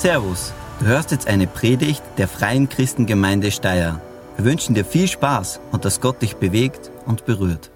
Servus, du hörst jetzt eine Predigt der Freien Christengemeinde Steyr. Wir wünschen dir viel Spaß und dass Gott dich bewegt und berührt.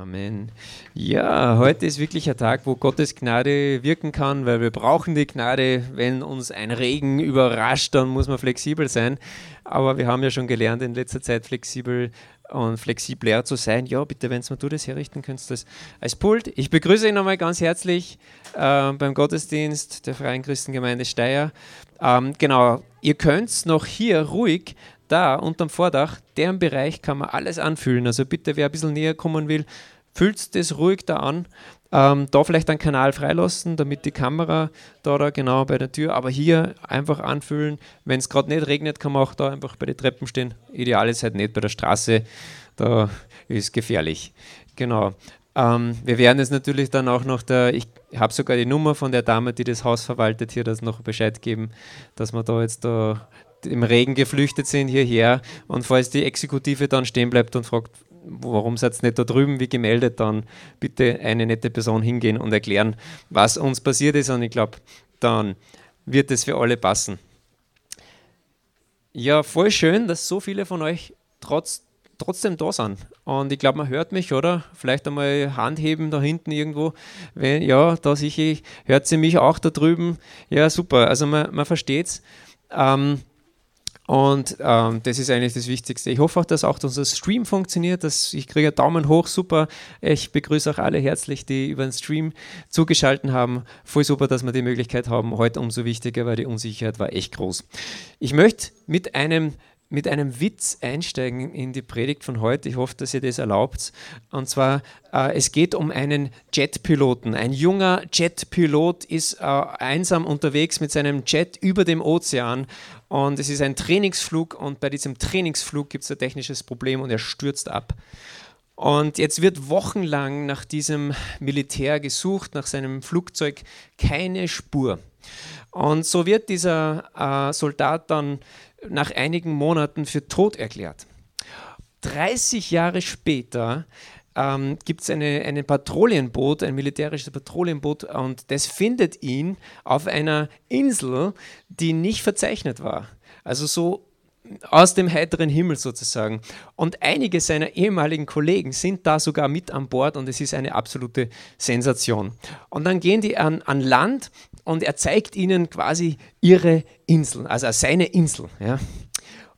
Amen. Ja, heute ist wirklich ein Tag, wo Gottes Gnade wirken kann, weil wir brauchen die Gnade. Wenn uns ein Regen überrascht, dann muss man flexibel sein. Aber wir haben ja schon gelernt, in letzter Zeit flexibel und flexibler zu sein. Ja, bitte, wenn du das herrichten könntest, das als Pult. Ich begrüße ihn nochmal ganz herzlich äh, beim Gottesdienst der Freien Christengemeinde Steyr. Ähm, genau, ihr könnt noch hier ruhig da unterm Vordach, deren Bereich kann man alles anfühlen. Also bitte, wer ein bisschen näher kommen will, fühlt das ruhig da an. Ähm, da vielleicht einen Kanal freilassen, damit die Kamera da, da genau bei der Tür, aber hier einfach anfühlen. Wenn es gerade nicht regnet, kann man auch da einfach bei den Treppen stehen. Ideal ist halt nicht bei der Straße, da ist gefährlich. Genau. Ähm, wir werden es natürlich dann auch noch der, ich habe sogar die Nummer von der Dame, die das Haus verwaltet, hier das noch Bescheid geben, dass wir da jetzt da im Regen geflüchtet sind hierher und falls die Exekutive dann stehen bleibt und fragt, warum seid ihr nicht da drüben wie gemeldet, dann bitte eine nette Person hingehen und erklären, was uns passiert ist und ich glaube, dann wird es für alle passen. Ja, voll schön, dass so viele von euch trotz, trotzdem da sind. Und ich glaube, man hört mich, oder? Vielleicht einmal Hand heben da hinten irgendwo. Wenn, ja, da sicher, hört sie mich auch da drüben. Ja, super. Also man, man versteht es. Ähm, und ähm, das ist eigentlich das Wichtigste. Ich hoffe auch, dass auch unser Stream funktioniert. Dass ich kriege einen Daumen hoch, super. Ich begrüße auch alle herzlich, die über den Stream zugeschaltet haben. Voll super, dass wir die Möglichkeit haben. Heute umso wichtiger, weil die Unsicherheit war echt groß. Ich möchte mit einem mit einem Witz einsteigen in die Predigt von heute. Ich hoffe, dass ihr das erlaubt. Und zwar, äh, es geht um einen Jetpiloten. Ein junger Jetpilot ist äh, einsam unterwegs mit seinem Jet über dem Ozean. Und es ist ein Trainingsflug. Und bei diesem Trainingsflug gibt es ein technisches Problem und er stürzt ab. Und jetzt wird wochenlang nach diesem Militär gesucht, nach seinem Flugzeug, keine Spur. Und so wird dieser äh, Soldat dann nach einigen Monaten für tot erklärt. 30 Jahre später ähm, gibt es eine, ein Patrouillenboot, ein militärisches Patrouillenboot und das findet ihn auf einer Insel, die nicht verzeichnet war. Also so aus dem heiteren Himmel sozusagen. Und einige seiner ehemaligen Kollegen sind da sogar mit an Bord und es ist eine absolute Sensation. Und dann gehen die an, an Land und er zeigt ihnen quasi ihre Insel, also seine Insel. Ja.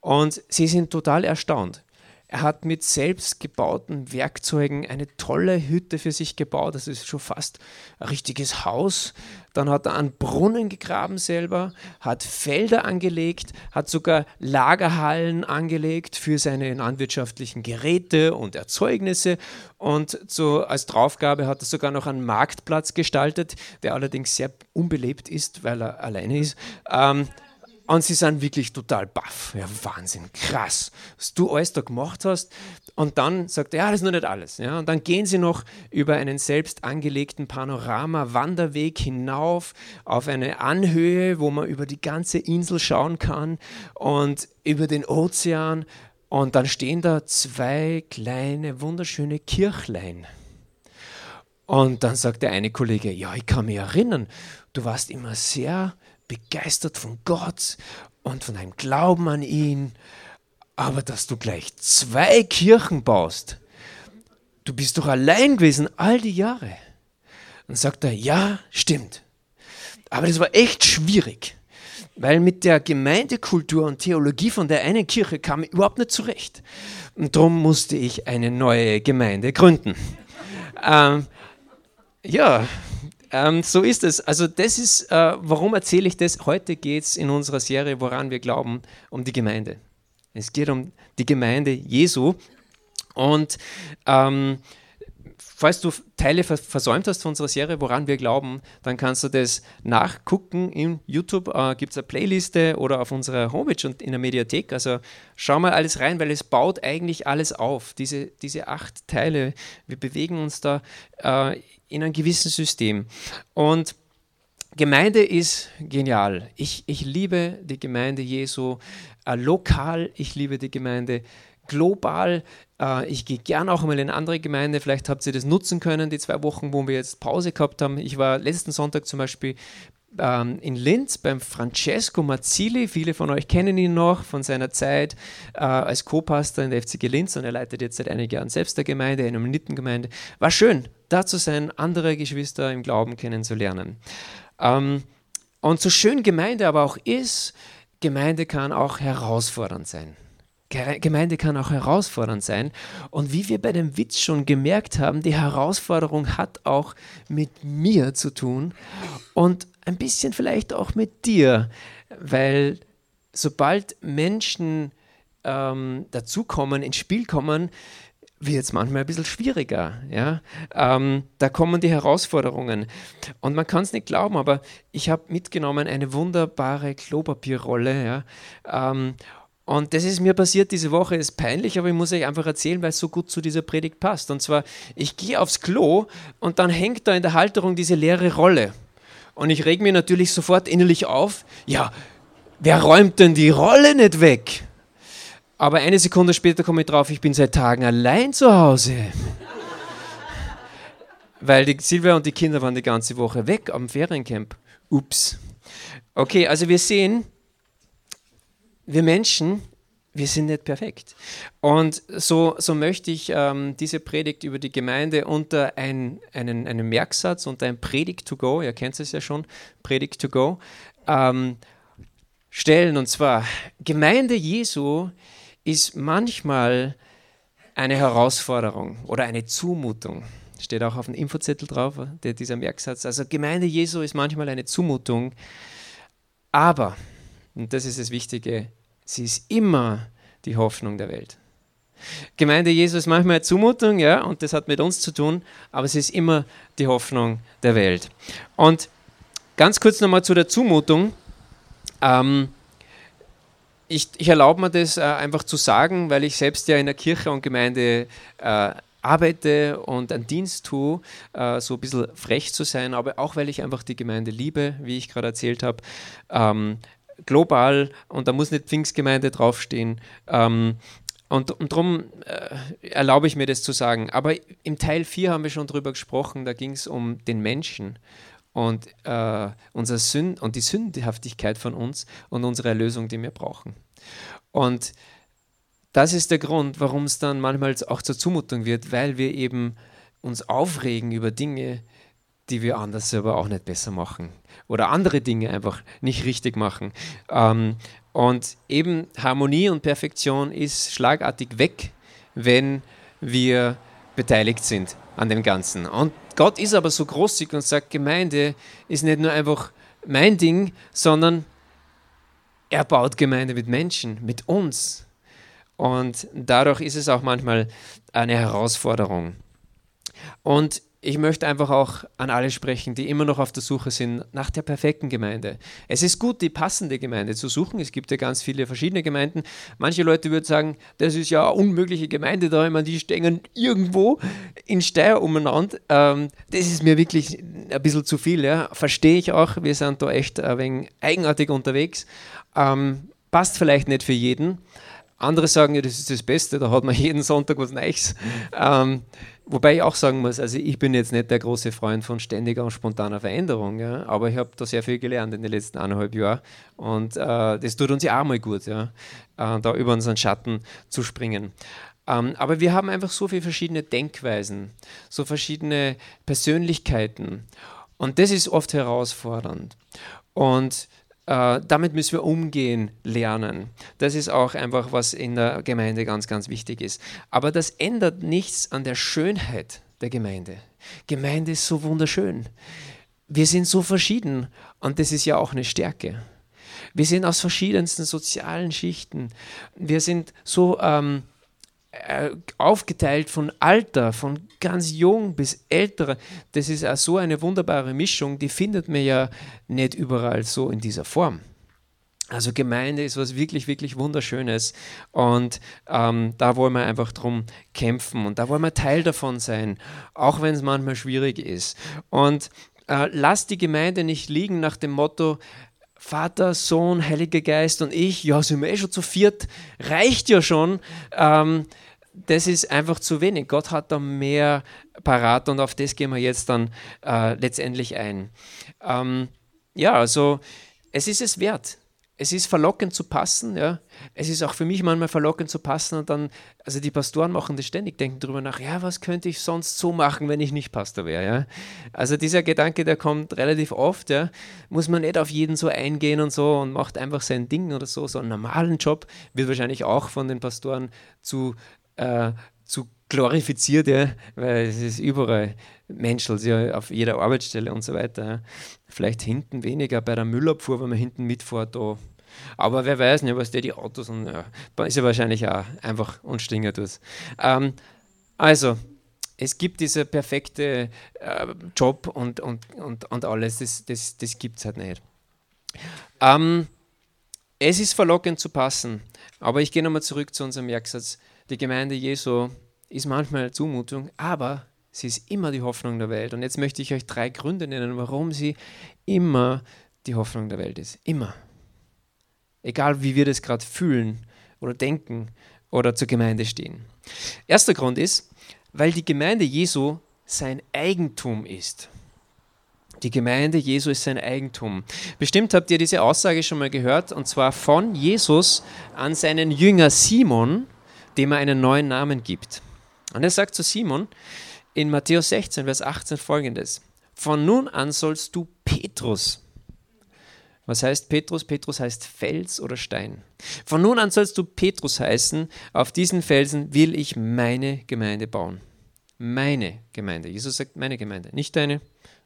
Und sie sind total erstaunt. Er hat mit selbstgebauten Werkzeugen eine tolle Hütte für sich gebaut. Das ist schon fast ein richtiges Haus. Dann hat er einen Brunnen gegraben selber, hat Felder angelegt, hat sogar Lagerhallen angelegt für seine landwirtschaftlichen Geräte und Erzeugnisse. Und so als Draufgabe hat er sogar noch einen Marktplatz gestaltet, der allerdings sehr unbelebt ist, weil er alleine ist. Ähm, und sie sind wirklich total baff. Ja, Wahnsinn, krass, was du alles da gemacht hast. Und dann sagt er, ja, das ist noch nicht alles. Ja, und dann gehen sie noch über einen selbst angelegten Panorama-Wanderweg hinauf auf eine Anhöhe, wo man über die ganze Insel schauen kann und über den Ozean. Und dann stehen da zwei kleine, wunderschöne Kirchlein. Und dann sagt der eine Kollege, ja, ich kann mich erinnern, du warst immer sehr begeistert von Gott und von deinem Glauben an ihn, aber dass du gleich zwei Kirchen baust, du bist doch allein gewesen all die Jahre. Dann sagt er, ja, stimmt. Aber das war echt schwierig, weil mit der Gemeindekultur und Theologie von der einen Kirche kam ich überhaupt nicht zurecht. Und darum musste ich eine neue Gemeinde gründen. ähm, ja, ähm, so ist es. Also das ist, äh, warum erzähle ich das? Heute geht es in unserer Serie, woran wir glauben, um die Gemeinde. Es geht um die Gemeinde Jesu. Und ähm, falls du Teile versäumt hast von unserer Serie, woran wir glauben, dann kannst du das nachgucken. In YouTube äh, gibt es eine Playliste oder auf unserer Homepage und in der Mediathek. Also schau mal alles rein, weil es baut eigentlich alles auf. Diese, diese acht Teile, wir bewegen uns da äh, in einem gewissen System. Und Gemeinde ist genial. Ich, ich liebe die Gemeinde Jesu äh, lokal, ich liebe die Gemeinde global. Äh, ich gehe gern auch mal in andere Gemeinde. Vielleicht habt ihr das nutzen können, die zwei Wochen, wo wir jetzt Pause gehabt haben. Ich war letzten Sonntag zum Beispiel ähm, in Linz beim Francesco Mazzilli. Viele von euch kennen ihn noch von seiner Zeit äh, als Co-Pastor in der FCG Linz und er leitet jetzt seit einigen Jahren selbst der Gemeinde, eine Mennonitengemeinde. War schön, da zu sein, andere Geschwister im Glauben kennenzulernen. Ähm, und so schön Gemeinde aber auch ist, Gemeinde kann auch herausfordernd sein. Gemeinde kann auch herausfordernd sein. Und wie wir bei dem Witz schon gemerkt haben, die Herausforderung hat auch mit mir zu tun und ein bisschen vielleicht auch mit dir, weil sobald Menschen ähm, dazukommen, ins Spiel kommen, wird es manchmal ein bisschen schwieriger. Ja? Ähm, da kommen die Herausforderungen. Und man kann es nicht glauben, aber ich habe mitgenommen eine wunderbare Klopapierrolle. Ja? Ähm, und das ist mir passiert diese Woche, ist peinlich, aber ich muss euch einfach erzählen, weil es so gut zu dieser Predigt passt. Und zwar, ich gehe aufs Klo und dann hängt da in der Halterung diese leere Rolle. Und ich reg mir natürlich sofort innerlich auf, ja, wer räumt denn die Rolle nicht weg? Aber eine Sekunde später komme ich drauf, ich bin seit Tagen allein zu Hause. Weil die Silvia und die Kinder waren die ganze Woche weg am Feriencamp. Ups. Okay, also wir sehen, wir Menschen, wir sind nicht perfekt. Und so, so möchte ich ähm, diese Predigt über die Gemeinde unter ein, einen, einen Merksatz, unter ein Predigt to go, ihr kennt es ja schon, Predigt to go, ähm, stellen. Und zwar, Gemeinde Jesu ist manchmal eine Herausforderung oder eine Zumutung. Steht auch auf dem Infozettel drauf, der, dieser Merksatz. Also Gemeinde Jesu ist manchmal eine Zumutung, aber und das ist das Wichtige, sie ist immer die Hoffnung der Welt. Gemeinde Jesus manchmal eine Zumutung, ja, und das hat mit uns zu tun, aber sie ist immer die Hoffnung der Welt. Und ganz kurz nochmal zu der Zumutung. Ähm, ich, ich erlaube mir das äh, einfach zu sagen, weil ich selbst ja in der Kirche und Gemeinde äh, arbeite und einen Dienst tue, äh, so ein bisschen frech zu sein, aber auch weil ich einfach die Gemeinde liebe, wie ich gerade erzählt habe. Ähm, global und da muss nicht Pfingstgemeinde draufstehen. Ähm, und, darum äh, erlaube ich mir das zu sagen. Aber im Teil 4 haben wir schon drüber gesprochen, da ging es um den Menschen und, äh, unser Sünd und die Sündhaftigkeit von uns und unsere Erlösung, die wir brauchen. Und das ist der Grund, warum es dann manchmal auch zur Zumutung wird, weil wir eben uns aufregen über Dinge, die wir anders aber auch nicht besser machen oder andere Dinge einfach nicht richtig machen. Ähm, und eben Harmonie und Perfektion ist schlagartig weg, wenn wir beteiligt sind an dem Ganzen. Und Gott ist aber so großzügig und sagt, Gemeinde ist nicht nur einfach mein Ding, sondern er baut Gemeinde mit Menschen, mit uns. Und dadurch ist es auch manchmal eine Herausforderung. Und ich möchte einfach auch an alle sprechen, die immer noch auf der Suche sind nach der perfekten Gemeinde. Es ist gut, die passende Gemeinde zu suchen. Es gibt ja ganz viele verschiedene Gemeinden. Manche Leute würden sagen, das ist ja eine unmögliche Gemeinde da. Meine, die stehen irgendwo in Steyr umeinander. Ähm, das ist mir wirklich ein bisschen zu viel. Ja. Verstehe ich auch. Wir sind da echt ein wenig eigenartig unterwegs. Ähm, passt vielleicht nicht für jeden. Andere sagen, ja, das ist das Beste, da hat man jeden Sonntag was Neues. Ähm, Wobei ich auch sagen muss, also ich bin jetzt nicht der große Freund von ständiger und spontaner Veränderung, ja, aber ich habe da sehr viel gelernt in den letzten eineinhalb Jahren und äh, das tut uns ja auch mal gut, ja, äh, da über unseren Schatten zu springen. Ähm, aber wir haben einfach so viele verschiedene Denkweisen, so verschiedene Persönlichkeiten und das ist oft herausfordernd. Und äh, damit müssen wir umgehen lernen. Das ist auch einfach, was in der Gemeinde ganz, ganz wichtig ist. Aber das ändert nichts an der Schönheit der Gemeinde. Gemeinde ist so wunderschön. Wir sind so verschieden und das ist ja auch eine Stärke. Wir sind aus verschiedensten sozialen Schichten. Wir sind so ähm, äh, aufgeteilt von Alter, von ganz jung bis ältere. Das ist auch so eine wunderbare Mischung, die findet man ja nicht überall so in dieser Form. Also Gemeinde ist was wirklich, wirklich Wunderschönes und ähm, da wollen wir einfach drum kämpfen und da wollen wir Teil davon sein, auch wenn es manchmal schwierig ist. Und äh, lasst die Gemeinde nicht liegen nach dem Motto, Vater, Sohn, Heiliger Geist und ich, ja, sind wir eh schon zu viert, reicht ja schon. Ähm, das ist einfach zu wenig. Gott hat da mehr parat und auf das gehen wir jetzt dann äh, letztendlich ein. Ähm, ja, also es ist es wert. Es ist verlockend zu passen, ja. Es ist auch für mich manchmal verlockend zu passen und dann, also die Pastoren machen das ständig, denken darüber nach, ja, was könnte ich sonst so machen, wenn ich nicht Pastor wäre, ja. Also dieser Gedanke, der kommt relativ oft, ja. Muss man nicht auf jeden so eingehen und so und macht einfach sein Ding oder so. So einen normalen Job wird wahrscheinlich auch von den Pastoren zu, äh, zu glorifiziert, ja, weil es ist überall Menschel, ja, auf jeder Arbeitsstelle und so weiter. Ja. Vielleicht hinten weniger bei der Müllabfuhr, wenn man hinten mitfährt, da. Aber wer weiß nicht, was der die Autos und ja, ist ja wahrscheinlich auch einfach unstinger tut. Ähm, also, es gibt diese perfekte äh, Job und, und, und, und alles, das, das, das gibt es halt nicht. Ähm, es ist verlockend zu passen, aber ich gehe nochmal zurück zu unserem Merksatz. Die Gemeinde Jesu ist manchmal eine Zumutung, aber sie ist immer die Hoffnung der Welt. Und jetzt möchte ich euch drei Gründe nennen, warum sie immer die Hoffnung der Welt ist. Immer. Egal wie wir das gerade fühlen oder denken oder zur Gemeinde stehen. Erster Grund ist, weil die Gemeinde Jesu sein Eigentum ist. Die Gemeinde Jesu ist sein Eigentum. Bestimmt habt ihr diese Aussage schon mal gehört, und zwar von Jesus an seinen Jünger Simon, dem er einen neuen Namen gibt. Und er sagt zu Simon in Matthäus 16, Vers 18 folgendes: Von nun an sollst du Petrus. Was heißt Petrus? Petrus heißt Fels oder Stein. Von nun an sollst du Petrus heißen. Auf diesen Felsen will ich meine Gemeinde bauen. Meine Gemeinde. Jesus sagt meine Gemeinde. Nicht deine,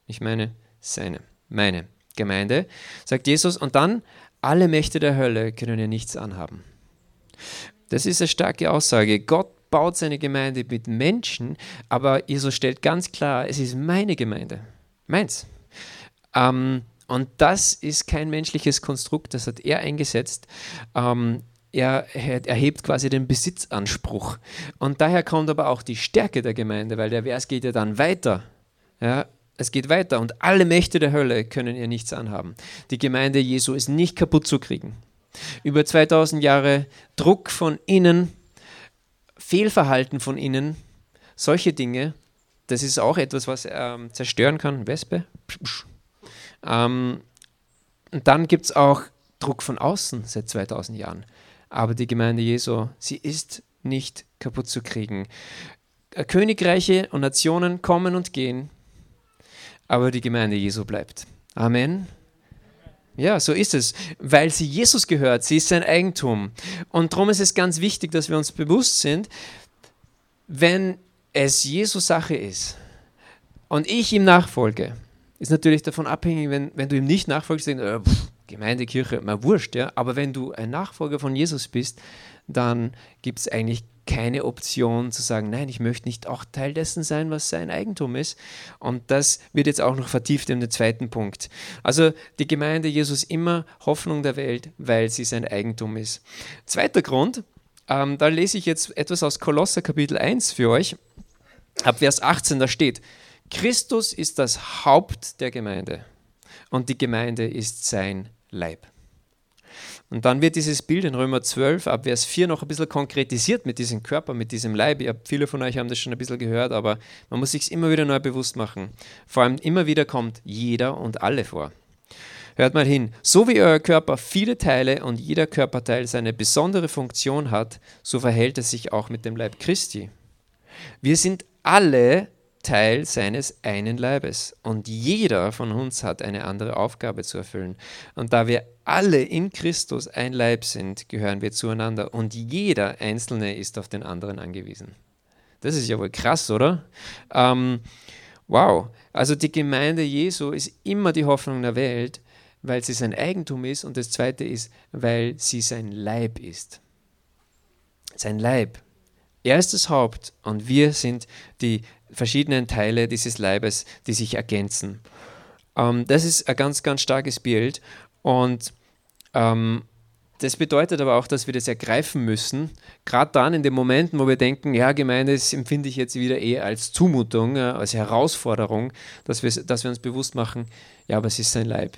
nicht meine, seine. Meine Gemeinde, sagt Jesus. Und dann, alle Mächte der Hölle können ihr nichts anhaben. Das ist eine starke Aussage. Gott baut seine Gemeinde mit Menschen, aber Jesus stellt ganz klar, es ist meine Gemeinde, meins. Ähm, und das ist kein menschliches Konstrukt, das hat er eingesetzt. Ähm, er erhebt quasi den Besitzanspruch. Und daher kommt aber auch die Stärke der Gemeinde, weil der Vers geht ja dann weiter. Ja, es geht weiter und alle Mächte der Hölle können ihr nichts anhaben. Die Gemeinde Jesu ist nicht kaputt zu kriegen. Über 2000 Jahre Druck von innen Fehlverhalten von ihnen, solche Dinge, das ist auch etwas, was ähm, zerstören kann. Wespe. Ähm, und dann gibt es auch Druck von außen seit 2000 Jahren. Aber die Gemeinde Jesu, sie ist nicht kaputt zu kriegen. Äh, Königreiche und Nationen kommen und gehen, aber die Gemeinde Jesu bleibt. Amen. Ja, so ist es, weil sie Jesus gehört, sie ist sein Eigentum. Und darum ist es ganz wichtig, dass wir uns bewusst sind, wenn es Jesus Sache ist und ich ihm nachfolge, ist natürlich davon abhängig, wenn, wenn du ihm nicht nachfolgst, denkst, äh, pff, Gemeinde, mal wurscht, ja. Aber wenn du ein Nachfolger von Jesus bist, dann gibt es eigentlich keine Option zu sagen, nein, ich möchte nicht auch Teil dessen sein, was sein Eigentum ist. Und das wird jetzt auch noch vertieft in den zweiten Punkt. Also die Gemeinde Jesus immer Hoffnung der Welt, weil sie sein Eigentum ist. Zweiter Grund, ähm, da lese ich jetzt etwas aus Kolosser Kapitel 1 für euch. Ab Vers 18, da steht, Christus ist das Haupt der Gemeinde und die Gemeinde ist sein Leib. Und dann wird dieses Bild in Römer 12 ab Vers 4 noch ein bisschen konkretisiert mit diesem Körper, mit diesem Leib. Hab, viele von euch haben das schon ein bisschen gehört, aber man muss sich immer wieder neu bewusst machen. Vor allem immer wieder kommt jeder und alle vor. Hört mal hin, so wie euer Körper viele Teile und jeder Körperteil seine besondere Funktion hat, so verhält es sich auch mit dem Leib Christi. Wir sind alle Teil seines einen Leibes. Und jeder von uns hat eine andere Aufgabe zu erfüllen. Und da wir alle in Christus ein Leib sind, gehören wir zueinander. Und jeder Einzelne ist auf den anderen angewiesen. Das ist ja wohl krass, oder? Ähm, wow. Also die Gemeinde Jesu ist immer die Hoffnung der Welt, weil sie sein Eigentum ist. Und das Zweite ist, weil sie sein Leib ist. Sein Leib. Er ist das Haupt und wir sind die verschiedenen Teile dieses Leibes, die sich ergänzen. Ähm, das ist ein ganz, ganz starkes Bild und ähm, das bedeutet aber auch, dass wir das ergreifen müssen, gerade dann in den Momenten, wo wir denken, ja, Gemeinde, das empfinde ich jetzt wieder eher als Zumutung, als Herausforderung, dass wir, dass wir uns bewusst machen, ja, aber es ist sein Leib.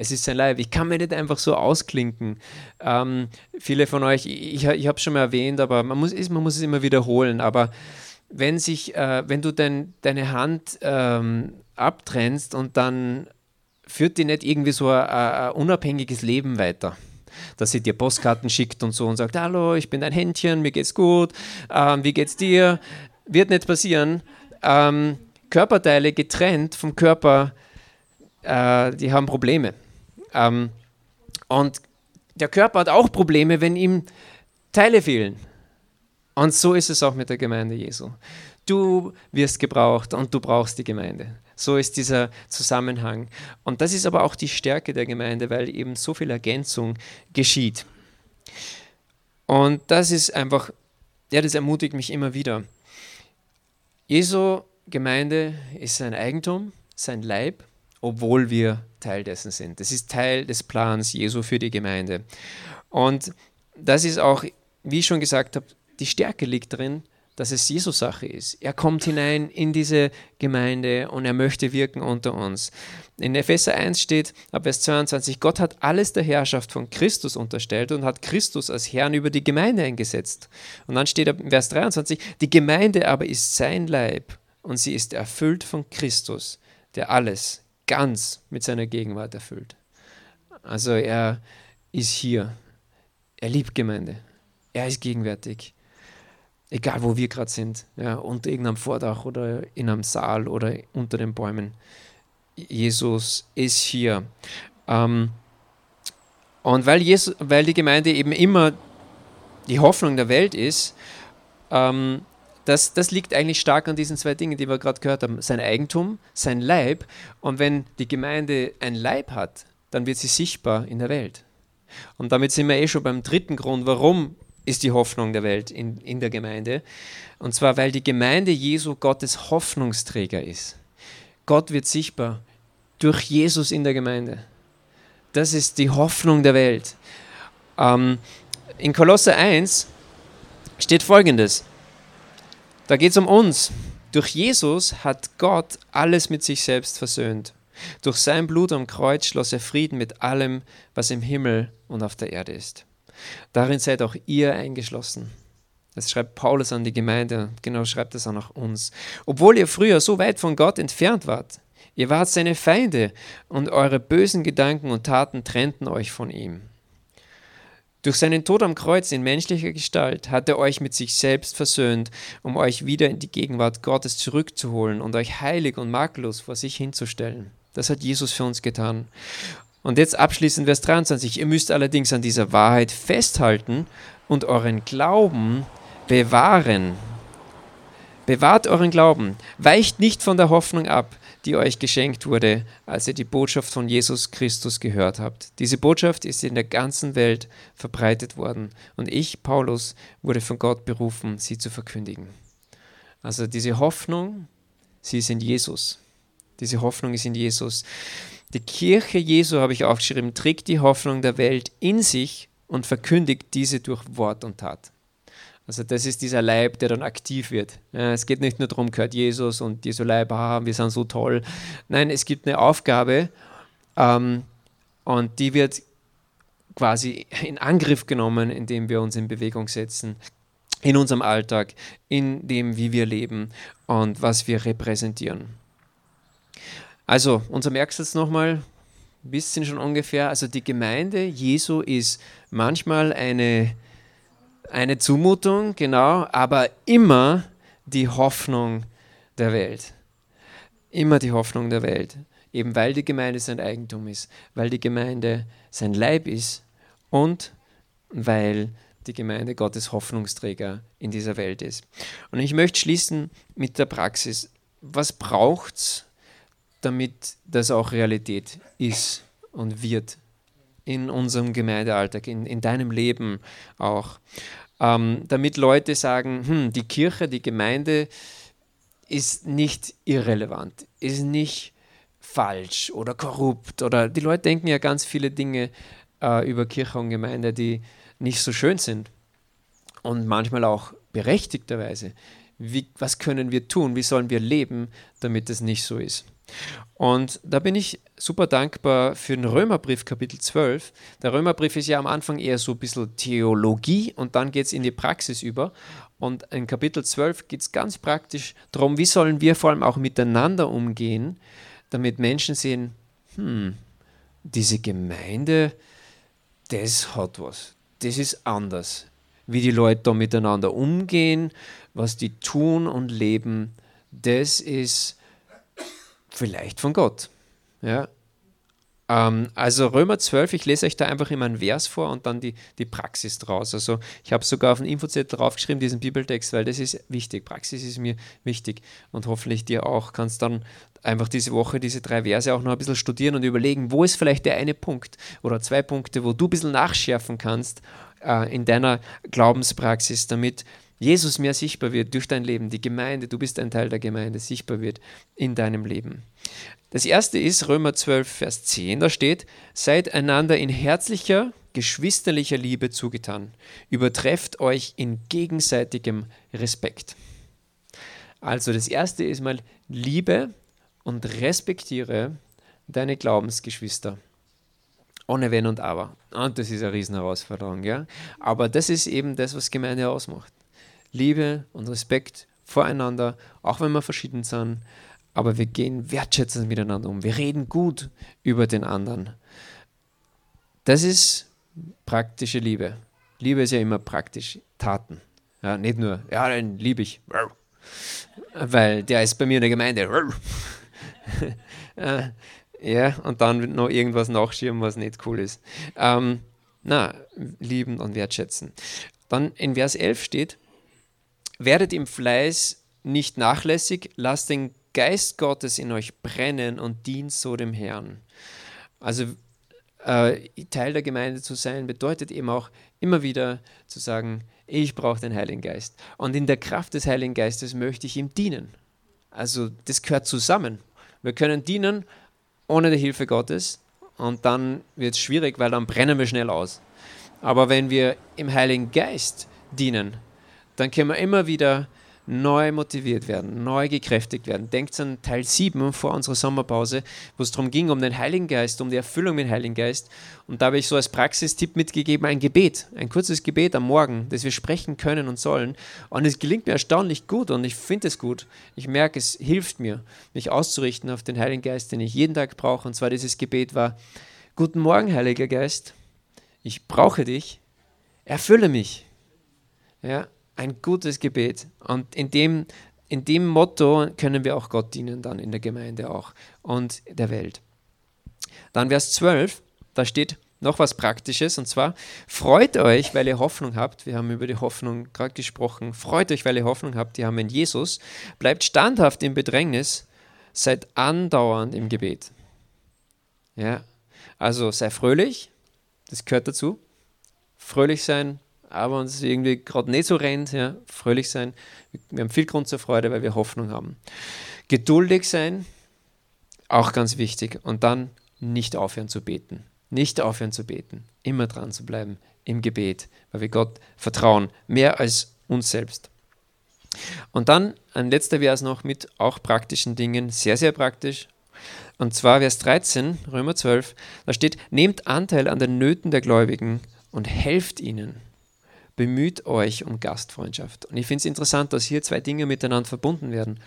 Es ist sein Leib. Ich kann mir nicht einfach so ausklinken. Ähm, viele von euch, ich, ich habe es schon mal erwähnt, aber man muss, man muss es immer wiederholen, aber wenn, sich, äh, wenn du dein, deine Hand ähm, abtrennst und dann führt die nicht irgendwie so ein, ein unabhängiges Leben weiter dass sie dir Postkarten schickt und so und sagt, hallo, ich bin dein Händchen, mir geht's gut, ähm, wie geht's dir? Wird nicht passieren. Ähm, Körperteile getrennt vom Körper, äh, die haben Probleme. Ähm, und der Körper hat auch Probleme, wenn ihm Teile fehlen. Und so ist es auch mit der Gemeinde Jesu. Du wirst gebraucht und du brauchst die Gemeinde. So ist dieser Zusammenhang. Und das ist aber auch die Stärke der Gemeinde, weil eben so viel Ergänzung geschieht. Und das ist einfach, ja, das ermutigt mich immer wieder. Jesu Gemeinde ist sein Eigentum, sein Leib, obwohl wir Teil dessen sind. Das ist Teil des Plans Jesu für die Gemeinde. Und das ist auch, wie ich schon gesagt habe, die Stärke liegt darin, dass es Jesus Sache ist. Er kommt hinein in diese Gemeinde und er möchte wirken unter uns. In Epheser 1 steht, ab Vers 22, Gott hat alles der Herrschaft von Christus unterstellt und hat Christus als Herrn über die Gemeinde eingesetzt. Und dann steht ab Vers 23, die Gemeinde aber ist sein Leib und sie ist erfüllt von Christus, der alles ganz mit seiner Gegenwart erfüllt. Also er ist hier. Er liebt Gemeinde. Er ist gegenwärtig egal wo wir gerade sind, ja, unter irgendeinem Vordach oder in einem Saal oder unter den Bäumen. Jesus ist hier. Ähm, und weil, Jesus, weil die Gemeinde eben immer die Hoffnung der Welt ist, ähm, das, das liegt eigentlich stark an diesen zwei Dingen, die wir gerade gehört haben. Sein Eigentum, sein Leib. Und wenn die Gemeinde ein Leib hat, dann wird sie sichtbar in der Welt. Und damit sind wir eh schon beim dritten Grund, warum ist die Hoffnung der Welt in, in der Gemeinde. Und zwar, weil die Gemeinde Jesu Gottes Hoffnungsträger ist. Gott wird sichtbar durch Jesus in der Gemeinde. Das ist die Hoffnung der Welt. Ähm, in Kolosse 1 steht folgendes. Da geht es um uns. Durch Jesus hat Gott alles mit sich selbst versöhnt. Durch sein Blut am Kreuz schloss er Frieden mit allem, was im Himmel und auf der Erde ist. Darin seid auch ihr eingeschlossen. Das schreibt Paulus an die Gemeinde, genau schreibt es auch nach uns. Obwohl ihr früher so weit von Gott entfernt wart, ihr wart seine Feinde und eure bösen Gedanken und Taten trennten euch von ihm. Durch seinen Tod am Kreuz in menschlicher Gestalt hat er euch mit sich selbst versöhnt, um euch wieder in die Gegenwart Gottes zurückzuholen und euch heilig und makellos vor sich hinzustellen. Das hat Jesus für uns getan. Und jetzt abschließend Vers 23. Ihr müsst allerdings an dieser Wahrheit festhalten und euren Glauben bewahren. Bewahrt euren Glauben. Weicht nicht von der Hoffnung ab, die euch geschenkt wurde, als ihr die Botschaft von Jesus Christus gehört habt. Diese Botschaft ist in der ganzen Welt verbreitet worden und ich, Paulus, wurde von Gott berufen, sie zu verkündigen. Also diese Hoffnung, sie ist in Jesus. Diese Hoffnung ist in Jesus. Die Kirche Jesu, habe ich aufgeschrieben, trägt die Hoffnung der Welt in sich und verkündigt diese durch Wort und Tat. Also das ist dieser Leib, der dann aktiv wird. Es geht nicht nur darum, gehört Jesus und Jesu Leib, ah, wir sind so toll. Nein, es gibt eine Aufgabe ähm, und die wird quasi in Angriff genommen, indem wir uns in Bewegung setzen, in unserem Alltag, in dem, wie wir leben und was wir repräsentieren. Also, unser Merksatz nochmal, bisschen schon ungefähr. Also, die Gemeinde Jesu ist manchmal eine, eine Zumutung, genau, aber immer die Hoffnung der Welt. Immer die Hoffnung der Welt. Eben weil die Gemeinde sein Eigentum ist, weil die Gemeinde sein Leib ist und weil die Gemeinde Gottes Hoffnungsträger in dieser Welt ist. Und ich möchte schließen mit der Praxis. Was braucht es, damit das auch Realität ist und wird in unserem Gemeindealltag, in, in deinem Leben auch. Ähm, damit Leute sagen, hm, die Kirche, die Gemeinde ist nicht irrelevant, ist nicht falsch oder korrupt oder die Leute denken ja ganz viele Dinge äh, über Kirche und Gemeinde, die nicht so schön sind und manchmal auch berechtigterweise. Wie, was können wir tun? Wie sollen wir leben, damit es nicht so ist? Und da bin ich super dankbar für den Römerbrief Kapitel 12. Der Römerbrief ist ja am Anfang eher so ein bisschen Theologie und dann geht es in die Praxis über. Und in Kapitel 12 geht es ganz praktisch darum, wie sollen wir vor allem auch miteinander umgehen, damit Menschen sehen, hm, diese Gemeinde, das hat was. Das ist anders. Wie die Leute da miteinander umgehen, was die tun und leben, das ist vielleicht von Gott. Ja, ähm, also Römer 12, ich lese euch da einfach immer einen Vers vor und dann die, die Praxis draus. Also ich habe sogar auf den Infozettel draufgeschrieben, diesen Bibeltext, weil das ist wichtig. Praxis ist mir wichtig und hoffentlich dir auch. Kannst dann einfach diese Woche diese drei Verse auch noch ein bisschen studieren und überlegen, wo ist vielleicht der eine Punkt oder zwei Punkte, wo du ein bisschen nachschärfen kannst äh, in deiner Glaubenspraxis, damit Jesus mehr sichtbar wird durch dein Leben, die Gemeinde, du bist ein Teil der Gemeinde, sichtbar wird in deinem Leben. Das erste ist Römer 12, Vers 10, da steht, seid einander in herzlicher, geschwisterlicher Liebe zugetan, übertrefft euch in gegenseitigem Respekt. Also das erste ist mal Liebe und respektiere deine Glaubensgeschwister. Ohne Wenn und Aber. Und das ist eine Riesenherausforderung, ja. Aber das ist eben das, was Gemeinde ausmacht. Liebe und Respekt voreinander, auch wenn wir verschieden sind, aber wir gehen wertschätzend miteinander um. Wir reden gut über den anderen. Das ist praktische Liebe. Liebe ist ja immer praktisch. Taten. Ja, nicht nur, ja, den liebe ich. Weil der ist bei mir in der Gemeinde. Äh, ja, und dann noch irgendwas nachschieben, was nicht cool ist. Ähm, na, lieben und wertschätzen. Dann in Vers 11 steht, werdet im Fleiß nicht nachlässig, lasst den Geist Gottes in euch brennen und dient so dem Herrn. Also äh, Teil der Gemeinde zu sein, bedeutet eben auch immer wieder zu sagen, ich brauche den Heiligen Geist. Und in der Kraft des Heiligen Geistes möchte ich ihm dienen. Also das gehört zusammen. Wir können dienen ohne die Hilfe Gottes und dann wird es schwierig, weil dann brennen wir schnell aus. Aber wenn wir im Heiligen Geist dienen, dann können wir immer wieder neu motiviert werden, neu gekräftigt werden. Denkt an Teil 7 vor unserer Sommerpause, wo es darum ging, um den Heiligen Geist, um die Erfüllung mit dem Heiligen Geist. Und da habe ich so als Praxistipp mitgegeben, ein Gebet, ein kurzes Gebet am Morgen, das wir sprechen können und sollen. Und es gelingt mir erstaunlich gut und ich finde es gut. Ich merke, es hilft mir, mich auszurichten auf den Heiligen Geist, den ich jeden Tag brauche. Und zwar dieses Gebet war, Guten Morgen, Heiliger Geist, ich brauche dich, erfülle mich. Ja, ein gutes Gebet. Und in dem, in dem Motto können wir auch Gott dienen, dann in der Gemeinde auch und der Welt. Dann Vers 12, da steht noch was Praktisches und zwar, freut euch, weil ihr Hoffnung habt. Wir haben über die Hoffnung gerade gesprochen. Freut euch, weil ihr Hoffnung habt. Die haben in Jesus. Bleibt standhaft im Bedrängnis. Seid andauernd im Gebet. Ja, also sei fröhlich. Das gehört dazu. Fröhlich sein, aber uns irgendwie gerade nicht so rennt, ja, fröhlich sein. Wir haben viel Grund zur Freude, weil wir Hoffnung haben. Geduldig sein, auch ganz wichtig. Und dann nicht aufhören zu beten. Nicht aufhören zu beten. Immer dran zu bleiben im Gebet, weil wir Gott vertrauen, mehr als uns selbst. Und dann ein letzter Vers noch mit auch praktischen Dingen, sehr, sehr praktisch. Und zwar Vers 13, Römer 12, da steht, nehmt Anteil an den Nöten der Gläubigen und helft ihnen bemüht euch um Gastfreundschaft. Und ich finde es interessant, dass hier zwei Dinge miteinander verbunden werden.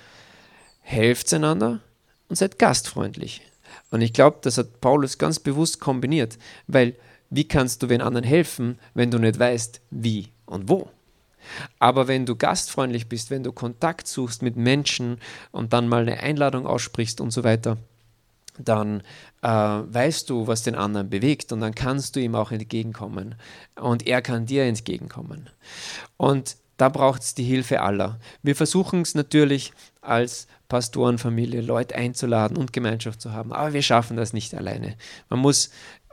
Helft einander und seid gastfreundlich. Und ich glaube, das hat Paulus ganz bewusst kombiniert, weil wie kannst du den anderen helfen, wenn du nicht weißt, wie und wo? Aber wenn du gastfreundlich bist, wenn du Kontakt suchst mit Menschen und dann mal eine Einladung aussprichst und so weiter, dann äh, weißt du, was den anderen bewegt und dann kannst du ihm auch entgegenkommen und er kann dir entgegenkommen. Und da braucht es die Hilfe aller. Wir versuchen es natürlich als Pastorenfamilie, Leute einzuladen und Gemeinschaft zu haben, aber wir schaffen das nicht alleine. Man muss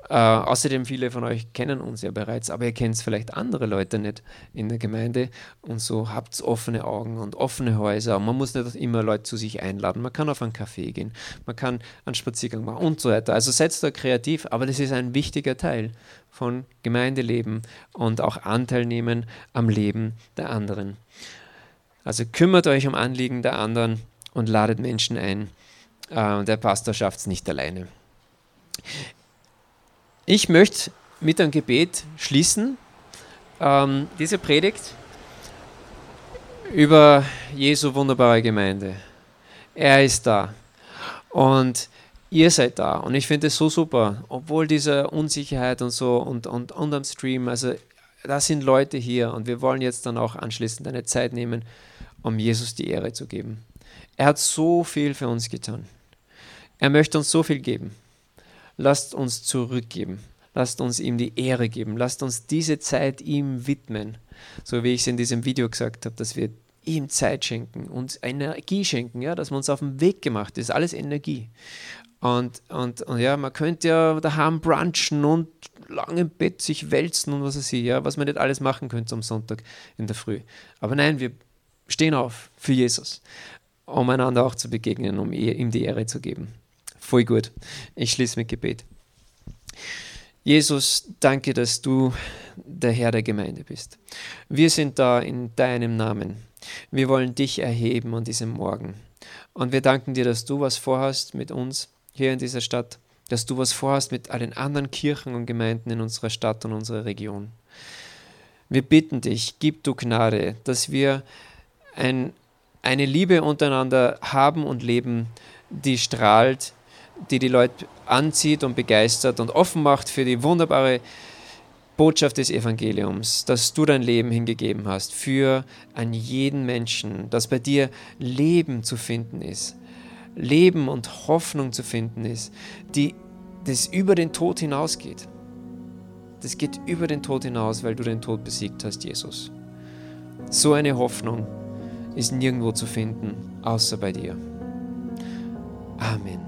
äh, außerdem, viele von euch kennen uns ja bereits, aber ihr kennt vielleicht andere Leute nicht in der Gemeinde und so habt offene Augen und offene Häuser. Und man muss nicht immer Leute zu sich einladen. Man kann auf einen Café gehen, man kann einen Spaziergang machen und so weiter. Also seid da kreativ, aber das ist ein wichtiger Teil von Gemeindeleben und auch Anteil nehmen am Leben der anderen. Also kümmert euch um Anliegen der anderen und ladet Menschen ein. Äh, der Pastor schafft es nicht alleine. Ich möchte mit einem Gebet schließen. Ähm, diese Predigt über Jesu wunderbare Gemeinde. Er ist da. Und ihr seid da und ich finde es so super, obwohl dieser Unsicherheit und so und, und, und am Stream, also da sind Leute hier und wir wollen jetzt dann auch anschließend eine Zeit nehmen, um Jesus die Ehre zu geben. Er hat so viel für uns getan. Er möchte uns so viel geben. Lasst uns zurückgeben. Lasst uns ihm die Ehre geben. Lasst uns diese Zeit ihm widmen. So wie ich es in diesem Video gesagt habe, dass wir ihm Zeit schenken, uns Energie schenken, ja, dass man uns auf den Weg gemacht ist. Alles Energie. Und, und, und ja, man könnte ja daheim brunchen und lang im Bett sich wälzen und was weiß ich, ja, was man nicht alles machen könnte am Sonntag in der Früh. Aber nein, wir stehen auf für Jesus, um einander auch zu begegnen, um ihm die Ehre zu geben. Voll gut. Ich schließe mit Gebet. Jesus, danke, dass du der Herr der Gemeinde bist. Wir sind da in deinem Namen. Wir wollen dich erheben an diesem Morgen. Und wir danken dir, dass du was vorhast mit uns hier in dieser Stadt, dass du was vorhast mit allen anderen Kirchen und Gemeinden in unserer Stadt und unserer Region. Wir bitten dich, gib du Gnade, dass wir ein, eine Liebe untereinander haben und leben, die strahlt, die die Leute anzieht und begeistert und offen macht für die wunderbare Botschaft des Evangeliums, dass du dein Leben hingegeben hast für an jeden Menschen, dass bei dir Leben zu finden ist, Leben und Hoffnung zu finden ist, die das über den Tod hinausgeht. Das geht über den Tod hinaus, weil du den Tod besiegt hast, Jesus. So eine Hoffnung ist nirgendwo zu finden, außer bei dir. Amen.